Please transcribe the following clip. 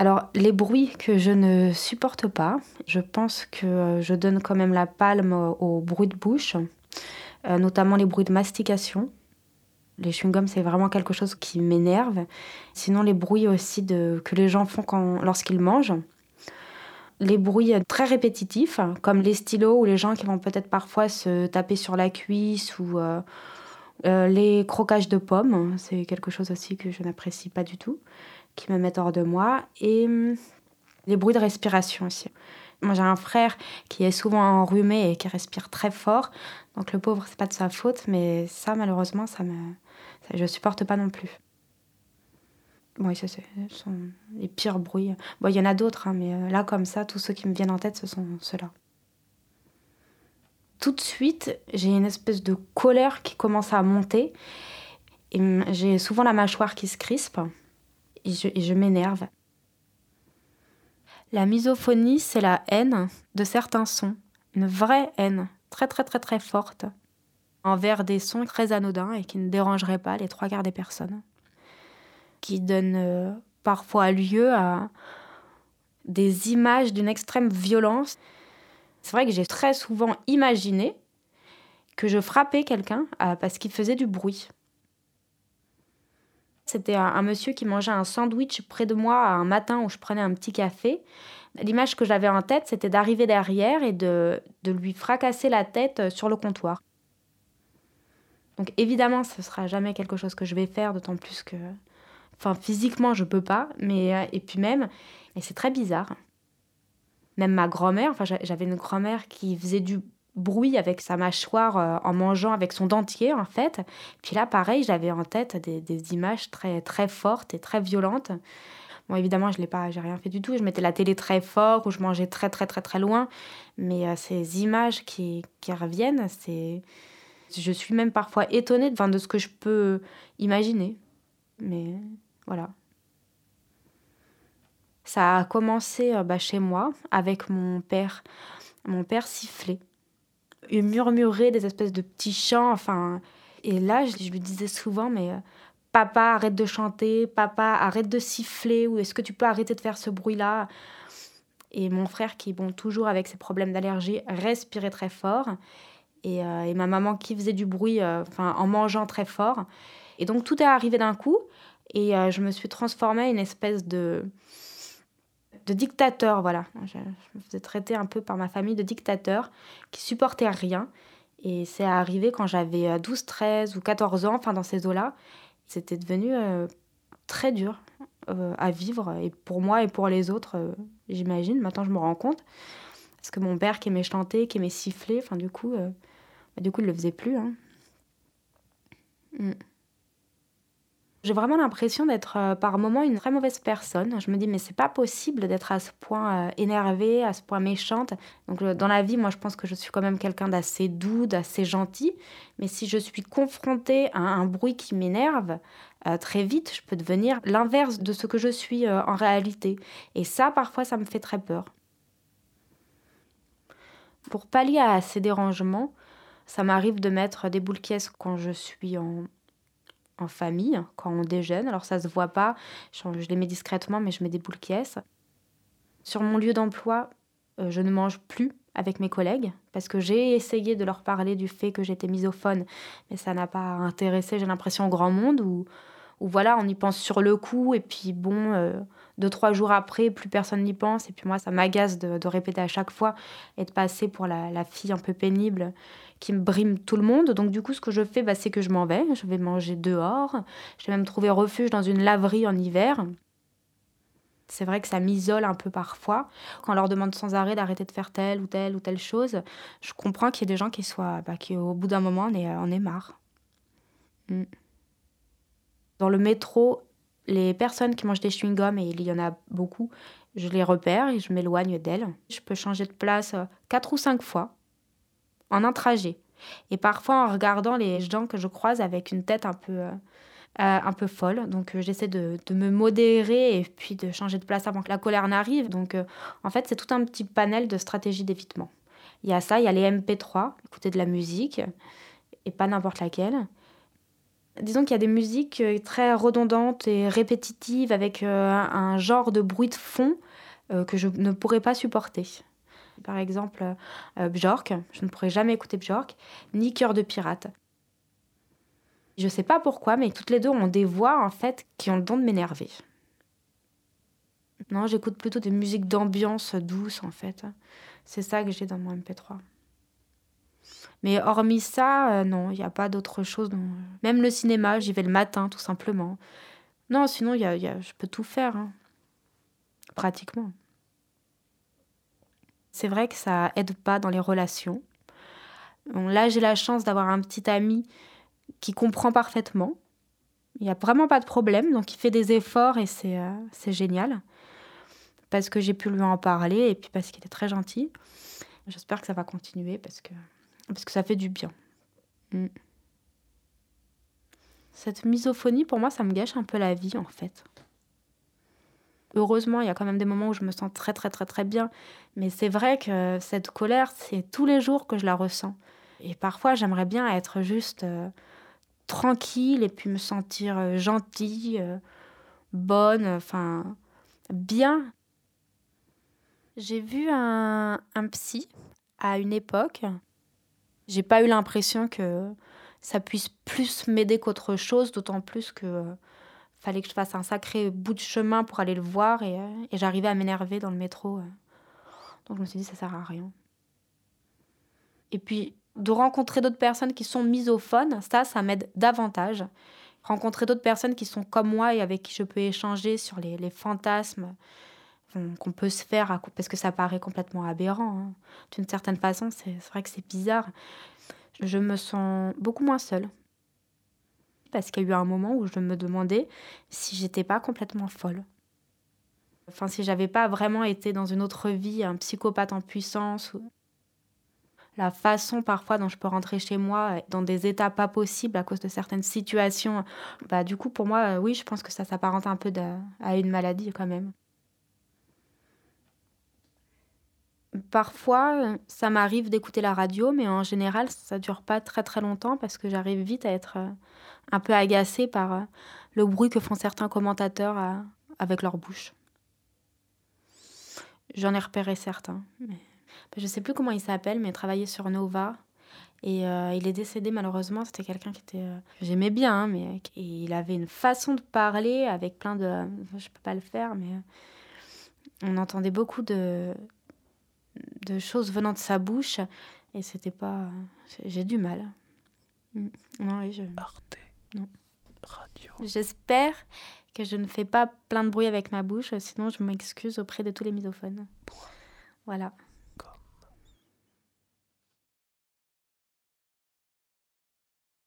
Alors, les bruits que je ne supporte pas, je pense que je donne quand même la palme aux bruits de bouche, euh, notamment les bruits de mastication. Les chewing-gums, c'est vraiment quelque chose qui m'énerve. Sinon, les bruits aussi de, que les gens font quand, lorsqu'ils mangent. Les bruits très répétitifs, comme les stylos ou les gens qui vont peut-être parfois se taper sur la cuisse ou euh, euh, les croquages de pommes. C'est quelque chose aussi que je n'apprécie pas du tout qui me mettent hors de moi. Et hum, les bruits de respiration aussi. Moi, j'ai un frère qui est souvent enrhumé et qui respire très fort. Donc, le pauvre, c'est pas de sa faute, mais ça, malheureusement, ça me, ça, je supporte pas non plus. Bon, ce sont les pires bruits. Bon, il y en a d'autres, hein, mais euh, là, comme ça, tous ceux qui me viennent en tête, ce sont ceux-là. Tout de suite, j'ai une espèce de colère qui commence à monter. Et hum, j'ai souvent la mâchoire qui se crispe et je, m'énerve. La misophonie, c'est la haine de certains sons, une vraie haine, très très très très forte, envers des sons très anodins et qui ne dérangeraient pas les trois quarts des personnes, qui donnent euh, parfois lieu à des images d'une extrême violence. C'est vrai que j'ai très souvent imaginé que je frappais quelqu'un euh, parce qu'il faisait du bruit. C'était un, monsieur qui mangeait un sandwich près de moi un matin où je prenais un petit café. L'image que j'avais en tête, c'était d'arriver derrière et de, de lui fracasser la tête euh, sur le comptoir. Donc évidemment, ce sera jamais quelque chose que je vais faire, d'autant plus que, enfin, physiquement, je peux pas. Mais euh, et puis même, et c'est très bizarre. Même ma grand-mère, enfin, j'avais une grand-mère qui faisait du bruit avec sa mâchoire euh, en mangeant avec son dentier en fait. Puis là pareil, j'avais en tête des, images très très fortes et très violentes. Bon évidemment, je l'ai pas j'ai rien fait du tout, je mettais la télé très fort ou je mangeais très très très très loin, mais euh, ces images qui, qui reviennent, c'est je suis même parfois étonnée de, de ce que je peux imaginer. Mais voilà. Ça a commencé euh, bah, chez moi avec mon père. Mon père sifflait murmurer des espèces de petits chants. Enfin, et là, je, lui disais souvent, mais euh, papa, arrête de chanter, papa, arrête de siffler, ou est-ce que tu peux arrêter de faire ce bruit-là Et mon frère, qui, bon, toujours avec ses problèmes d'allergie, respirait très fort. Et, euh, et, ma maman qui faisait du bruit euh, en mangeant très fort. Et donc tout est arrivé d'un coup. Et je me suis transformée en une espèce de, de dictateur, voilà. Je, me faisais traiter un peu par ma famille de dictateur qui supportait rien. Et c'est arrivé quand j'avais 12, euh, 13 ou 14 ans, enfin dans ces eaux-là. C'était devenu euh, très dur euh, à vivre, et pour moi et pour les autres, j'imagine. Maintenant, je me rends compte. Parce que mon père qui aimait chanter, qui aimait siffler, enfin du coup, bah, du coup, il le faisait plus. Hein. Mm. J'ai vraiment l'impression d'être euh, par moments une très mauvaise personne. Je me dis mais c'est pas possible d'être à ce point euh, énervée, à ce point méchante. Donc dans la vie, moi je pense que je suis quand même quelqu'un d'assez doux, d'assez gentil, mais si je suis confrontée à un bruit qui m'énerve, euh, très vite, je peux devenir l'inverse de ce que je suis en réalité. Et ça parfois ça me fait très peur. Pour pallier à ces dérangements, ça m'arrive de mettre des boules caisses quand je suis en, en famille quand on déjeune. Alors ça se voit pas, je, les mets discrètement, mais je mets des boules caisses. Sur mon lieu d'emploi, euh, je ne mange plus avec mes collègues parce que j'ai essayé de leur parler du fait que j'étais misophone, mais ça n'a pas intéressé, j'ai l'impression, au grand monde voilà, on y pense sur le coup et puis bon, euh, deux, trois jours après, plus personne n'y pense. Et puis moi, ça m'agace de, répéter à chaque fois et de passer pour la, fille un peu pénible qui me brime tout le monde. Donc du coup, ce que je fais, bah, c'est que je m'en vais. Je vais manger dehors. J'ai même trouvé refuge dans une laverie en hiver. C'est vrai que ça m'isole un peu parfois. Quand on leur demande sans arrêt d'arrêter de faire telle ou telle ou telle chose, je comprends qu'il y ait des gens qui soient, bah, qui au bout d'un moment, on est, on est marre. Mm. Dans le métro, les personnes qui mangent des chewing-gums, et il y en a beaucoup, je les repère et je m'éloigne d'elles. Je peux changer de place euh, quatre ou cinq fois en un trajet. Et parfois en regardant les gens que je croise avec une tête un peu, euh, euh, un peu folle. Donc j'essaie de, de, me modérer et puis de changer de place avant que la colère n'arrive. Donc en fait, c'est tout un petit panel de stratégies d'évitement. Il y a ça, il y a les MP3, écouter de la musique, et pas n'importe laquelle. Disons qu'il y a des musiques euh, très redondantes et répétitives avec euh, un genre de bruit de fond euh, que je ne pourrais pas supporter. Par exemple, Björk, je ne pourrais jamais écouter Björk, ni Cœur de pirate. Je ne sais pas pourquoi, mais toutes les deux ont des voix en fait qui ont le don de m'énerver. Non, j'écoute plutôt des musiques d'ambiance douces en fait. C'est ça que j'ai dans mon MP3. Mais hormis ça, euh, non, il n'y a pas d'autre chose. Même le cinéma, j'y vais le matin, tout simplement. Non, sinon, y y a, je peux tout faire. Hein. Pratiquement. C'est vrai que ça aide pas dans les relations. là, j'ai la chance d'avoir un petit ami qui comprend parfaitement. Il n'y a vraiment pas de problème, donc il fait des efforts et c'est euh, génial. Parce que j'ai pu lui en parler et puis parce qu'il est très gentil. J'espère que ça va continuer parce que parce que ça fait du bien. Mm. Cette misophonie, pour moi, ça me gâche un peu la vie, en fait. Heureusement, il y a quand même des moments où je me sens très, très, très, très bien. Mais c'est vrai que cette colère, c'est tous les jours que je la ressens. Et parfois, j'aimerais bien être juste euh, tranquille et puis me sentir euh, gentille, euh, bonne, enfin, bien. J'ai vu un, un psy à une époque j'ai pas eu l'impression que ça puisse plus m'aider qu'autre chose, d'autant plus que euh, fallait que je fasse un sacré bout de chemin pour aller le voir et, euh, j'arrivais à m'énerver dans le métro. Euh. Donc je me suis dit ça sert à rien. Et puis de rencontrer d'autres personnes qui sont misophones, ça, ça m'aide davantage. Rencontrer d'autres personnes qui sont comme moi et avec qui je peux échanger sur les fantasmes, qu'on peut se faire, parce que ça paraît complètement aberrant. Hein. D'une certaine façon, c'est vrai que c'est bizarre. Je me sens beaucoup moins seule. Parce qu'il y a eu un moment où je me demandais si j'étais pas complètement folle. Enfin, si j'avais pas vraiment été dans une autre vie, un psychopathe en puissance. La façon parfois dont je peux rentrer chez moi dans des états pas possibles à cause de certaines situations. Bah, du coup, pour moi, oui, je pense que ça s'apparente un peu à une maladie quand même. Parfois, ça m'arrive d'écouter la radio, mais en général, ça dure pas très très longtemps parce que j'arrive vite à être euh, un peu agacée par euh, le bruit que font certains commentateurs euh, avec leur bouche. J'en ai repéré certains. Mais... Je sais plus comment il s'appelle, mais il travaillait sur Nova. Et il est décédé malheureusement. C'était quelqu'un qui était. J'aimais bien, hein, mais il avait une façon de parler avec plein de. Je peux pas le faire, mais on entendait beaucoup de de choses venant de sa bouche et c'était pas j'ai du mal mm. non, oui, je... non. Radio. J'espère que je ne fais pas plein de bruit avec ma bouche, sinon je m'excuse auprès de tous les misophones. Voilà.